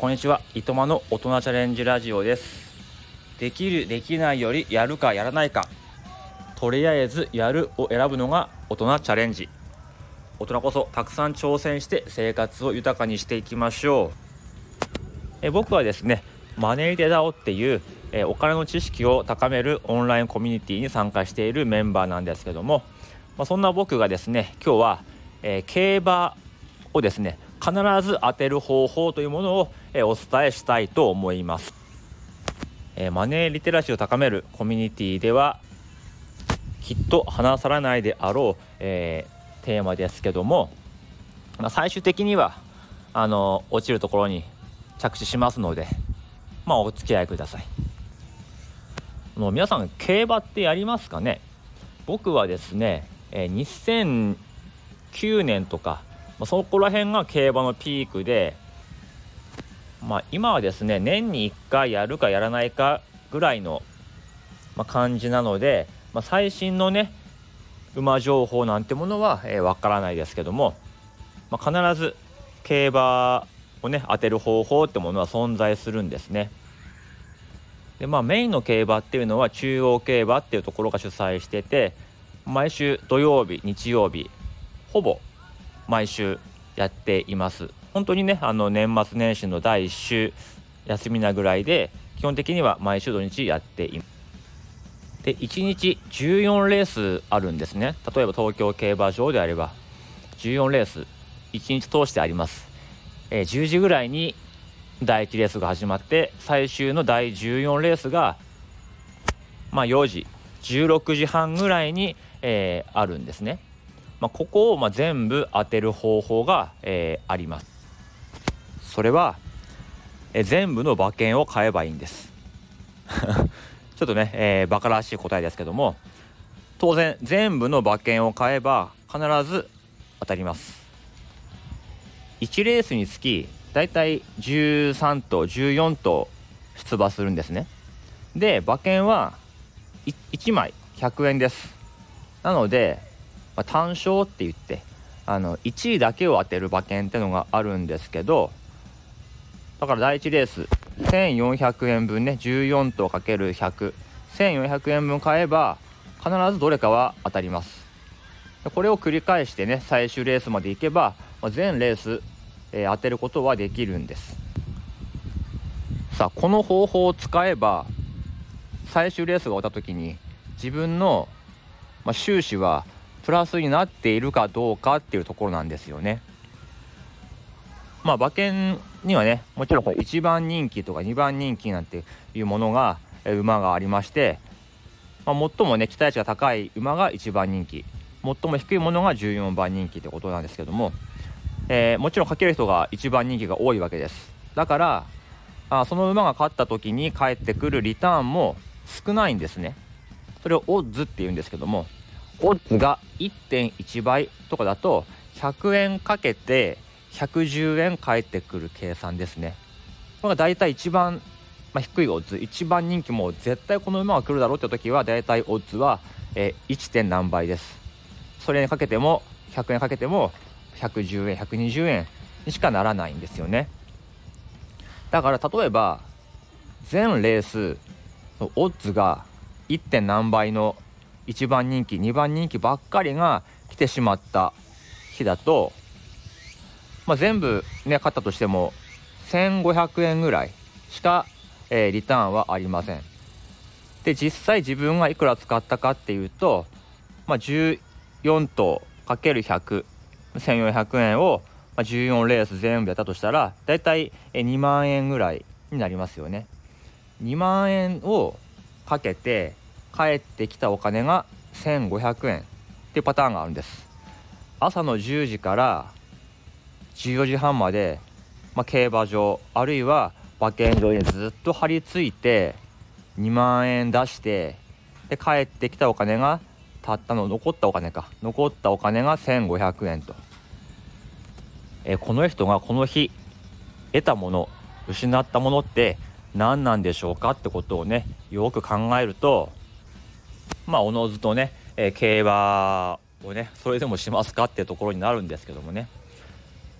こんにちは。いとまの大人チャレンジラジオです。できる、できないよりやるかやらないか。とりあえずやるを選ぶのが大人チャレンジ。大人こそたくさん挑戦して生活を豊かにしていきましょう。え僕はですね、マネーテダオっていうえお金の知識を高めるオンラインコミュニティに参加しているメンバーなんですけども、まあ、そんな僕がですね、今日は、えー競馬をですね必ず当てる方法というものを、えお伝えしたいと思います、えマネーリテラシーを高めるコミュニティではきっと離さらないであろう、えーテーマですけども、まあ、最終的にはあの落ちるところに着地しますのでまあお付き合いください。あの皆さん競馬ってやりますかね？僕はですね、えー2009年とか、まあ、そこら辺が競馬のピークで、まあ、今はですね年に1回やるかやらないかぐらいの、ま、感じなので、まあ、最新のね馬情報なんてものはわ、えー、からないですけども、まあ、必ず競馬をね当てる方法ってものは存在するんですね。でまあメインの競馬っていうのは中央競馬っていうところが主催してて毎週土曜日日曜日ほぼ毎週やっています。本当にねあの年末年始の第1週休みなぐらいで基本的には毎週土日やっています。で1日14レースあるんですね。例えば東京競馬場であれば14レース1日通してあります、えー10時ぐらいに第1レースが始まって最終の第14レースがまあ4時16時半ぐらいに、えーあるんですね、まあ、ここをまあ全部当てる方法が、えーあります。それは、えー全部の馬券を買えばいいんです。ちょっとね、えーバカらしい答えですけども当然全部の馬券を買えば必ず当たります。1レースにつきだいたい13頭14頭出馬するんですね。で馬券はい1枚100円です。なので、まあ単勝って言ってあの1位だけを当てる馬券ってのがあるんですけどだから第1レース1400円分ね14頭 ×1001400 円分買えば必ずどれかは当たります。これを繰り返してね最終レースまで行けば、まあ全レース、えー当てることはできるんです。さあこの方法を使えば最終レースが終わった時に自分の、まあ、収支はプラスになっているかどうかっていうところなんですよね。まあ馬券にはねもちろん1番人気とか2番人気なんていうものが馬がありまして、まあ、最もね期待値が高い馬が1番人気。最も低いものが14番人気ってことなんですけども、えーもちろんかける人が1番人気が多いわけです。だからあその馬が勝った時に返ってくるリターンも少ないんですね。それをオッズって言うんですけどもオッズが1.1倍とかだと100円かけて110円返ってくる計算ですねこれが大体一番、まあ、低いオッズ一番人気も絶対この馬が来るだろうって時は大体オッズは、えー 1. 点何倍ですそれにかけても100円かけても110円120円にしかならないんですよねだから例えば全レースのオッズが 1. 点何倍の1番人気2番人気ばっかりが来てしまった日だと、まあ、全部ね勝ったとしても1500円ぐらいしか、えーリターンはありません。で実際自分がいくら使ったかっていうと、まあ、14頭 ×1001400 円をまあ14レース全部やったとしたらだいたい2万円ぐらいになりますよね。2万円をかけて返ってきたお金が1500円っていうパターンがあるんです。朝の10時から14時半まで、まあ、競馬場あるいは馬券場にずっと張り付いて2万円出してで帰ってきたお金がたったの残ったお金か。残ったお金が1500円と、えこの人がこの日得たもの失ったものって何なんでしょうかってことをねよく考えるとまあおのずとね、えー競馬をねそれでもしますかっていうところになるんですけどもね、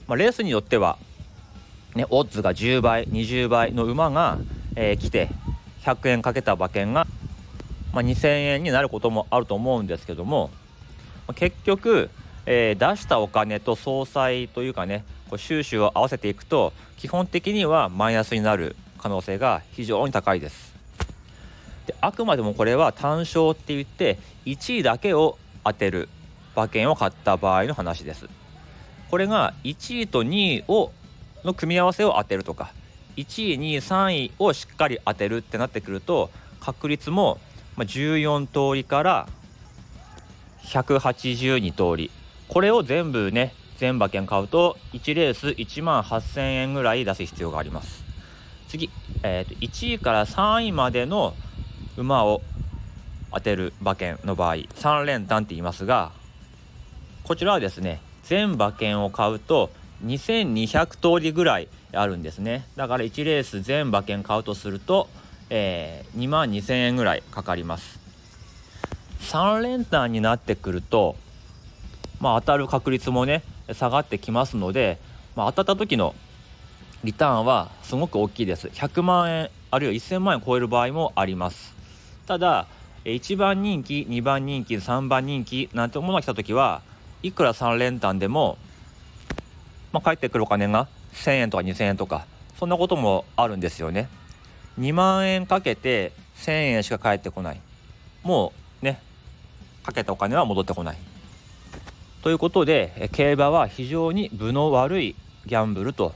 まあ、レースによってはね、オッズが10倍20倍の馬が、えー、来て100円かけた馬券が、まあ、2000円になることもあると思うんですけども結局、えー、出したお金と総裁というかねこう収支を合わせていくと基本的にはマイナスになる可能性が非常に高いです。であくまでもこれは単勝って言って1位だけを当てる馬券を買った場合の話です。これが1位と2位をの組み合わせを当てるとか1位2位3位をしっかり当てるってなってくると確率も14通りから182通り。これを全部ね全馬券買うと1レース1万8000円ぐらい出す必要があります。次、えー、と1位から3位までの馬を当てる馬券の場合3連単って言いますがこちらはですね全馬券を買うと2200通りぐらいあるんですね。だから1レース全馬券買うとすると、えー、2万2000円ぐらいかかります。3連単になってくるとまあ当たる確率もね下がってきますので、まあ、当たった時のリターンはすごく大きいです。100万円あるいは1000万円超える場合もあります。ただ1番人気2番人気3番人気なんてものが来た時はいくら3連単でもまあ、返ってくるお金が1000円とか2000円とかそんなこともあるんですよね。2万円かけて1000円しか返ってこない。もうねかけたお金は戻ってこない。ということで競馬は非常に分の悪いギャンブルと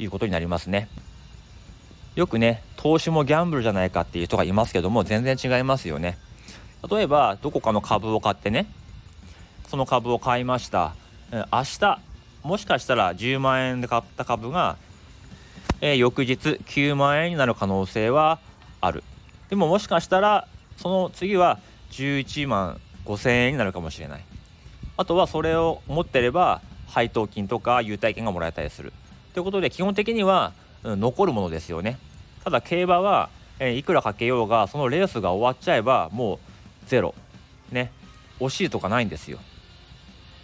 いうことになりますね。よくね投資もギャンブルじゃないかっていう人がいますけども全然違いますよね。例えばどこかの株を買ってねその株を買いました。明日もしかしたら10万円で買った株が、えー、翌日9万円になる可能性はある。でももしかしたらその次は11万5000円になるかもしれない。あとはそれを持ってれば配当金とか優待券がもらえたりする。ということで基本的には、うん、残るものですよね。ただ競馬は、えー、いくらかけようがそのレースが終わっちゃえばもうゼロ。ね。惜しいとかないんですよ。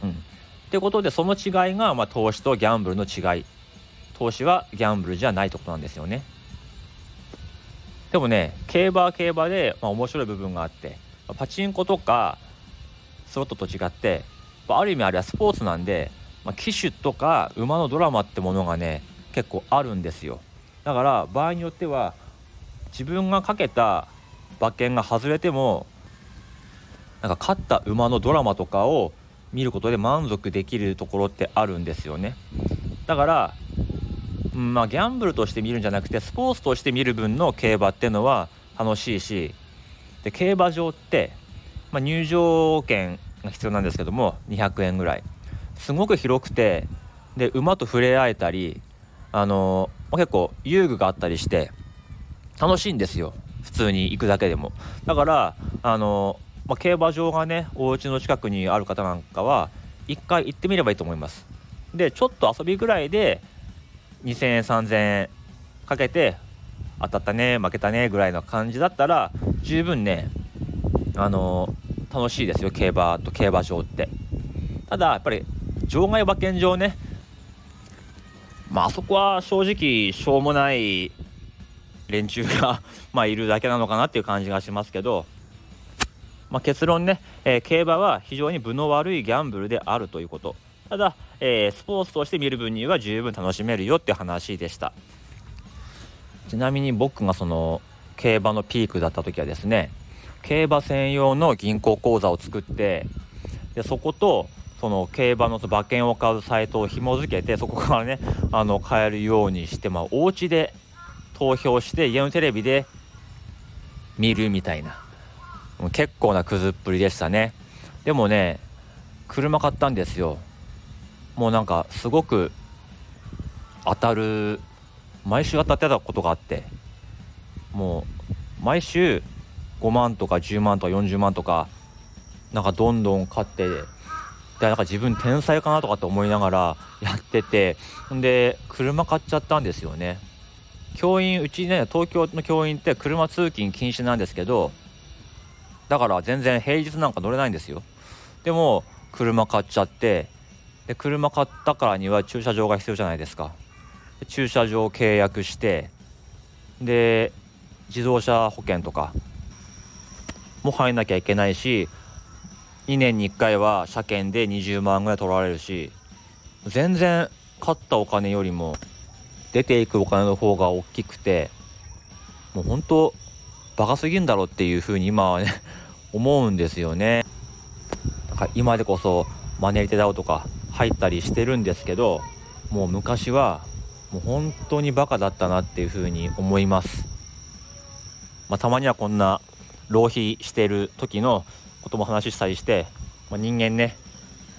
うん。ってことでその違いが、まあ、投資とギャンブルの違い。投資はギャンブルじゃないってことなんですよね。でもね競馬は競馬で、まあ、面白い部分があってパチンコとかスロットと違ってまある意味あれはスポーツなんで、まあ、騎手とか馬のドラマってものがね結構あるんですよ。だから場合によっては自分がかけた馬券が外れてもなんか勝った馬のドラマとかを見ることで満足できるところってあるんですよね。だから、まあギャンブルとして見るんじゃなくてスポーツとして見る分の競馬っていうのは楽しいしで競馬場って、まあ、入場券が必要なんですけども200円ぐらい。すごく広くてで馬と触れ合えたりあのー、結構遊具があったりして楽しいんですよ。普通に行くだけでも。だからあのーまあ、競馬場がねお家の近くにある方なんかは1回行ってみればいいと思います。でちょっと遊びぐらいで2000円3000円かけて当たったね負けたねぐらいの感じだったら十分ねあのー、楽しいですよ競馬と競馬場って。ただやっぱり場外馬券場ねまあそこは正直しょうもない連中が まいるだけなのかなっていう感じがしますけどまあ、結論ね、えー、競馬は非常に分の悪いギャンブルであるということ。ただ、えー、スポーツとして見る分には十分楽しめるよって話でした。ちなみに僕がその競馬のピークだった時はですね競馬専用の銀行口座を作ってでそことその競馬の馬券を買うサイトを紐付けてそこからね あの買えるようにして、まあ、お家で投票して家のテレビで見るみたいな。結構なくずっぷりでしたね。でもね車買ったんですよ。もうなんかすごく当たる毎週当たってたことがあって。もう毎週5万とか10万とか40万とかなんかどんどん買ってでなんか自分天才かなとかって思いながらやっててんで車買っちゃったんですよね。教員うちね東京の教員って車通勤禁止なんですけどだから全然平日なんか乗れないんですよ。でも車買っちゃってで車買ったからには駐車場が必要じゃないですか。駐車場を契約してで自動車保険とかも入んなきゃいけないし2年に1回は車検で20万ぐらい取られるし全然買ったお金よりも出ていくお金の方が大きくてもう本当バカすぎんだろっていうふうに今はね 思うんですよね。だから今でこそマネリテダウとか入ったりしてるんですけどもう昔はもう本当にバカだったなっていうふうに思います。まあ、たまにはこんな浪費してる時のことも話したりして、まあ、人間ね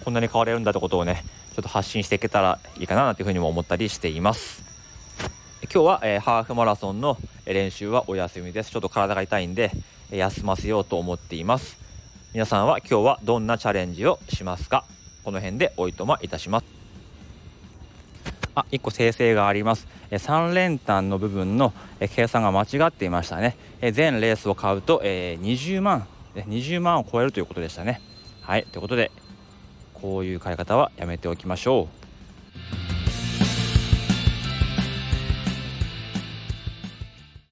こんなに変われるんだってことをねちょっと発信していけたらいいかななんていうふうにも思ったりしています。今日は、えー、ハーフマラソンの練習はお休みです。ちょっと体が痛いんで休ませようと思っています。皆さんは今日はどんなチャレンジをしますか？この辺でおいとまいたします。あ1個訂正があります。3連単の部分の計算が間違っていましたね。全レースを買うと20万20万を超えるということでしたね。はい。ということでこういう買い方はやめておきましょう。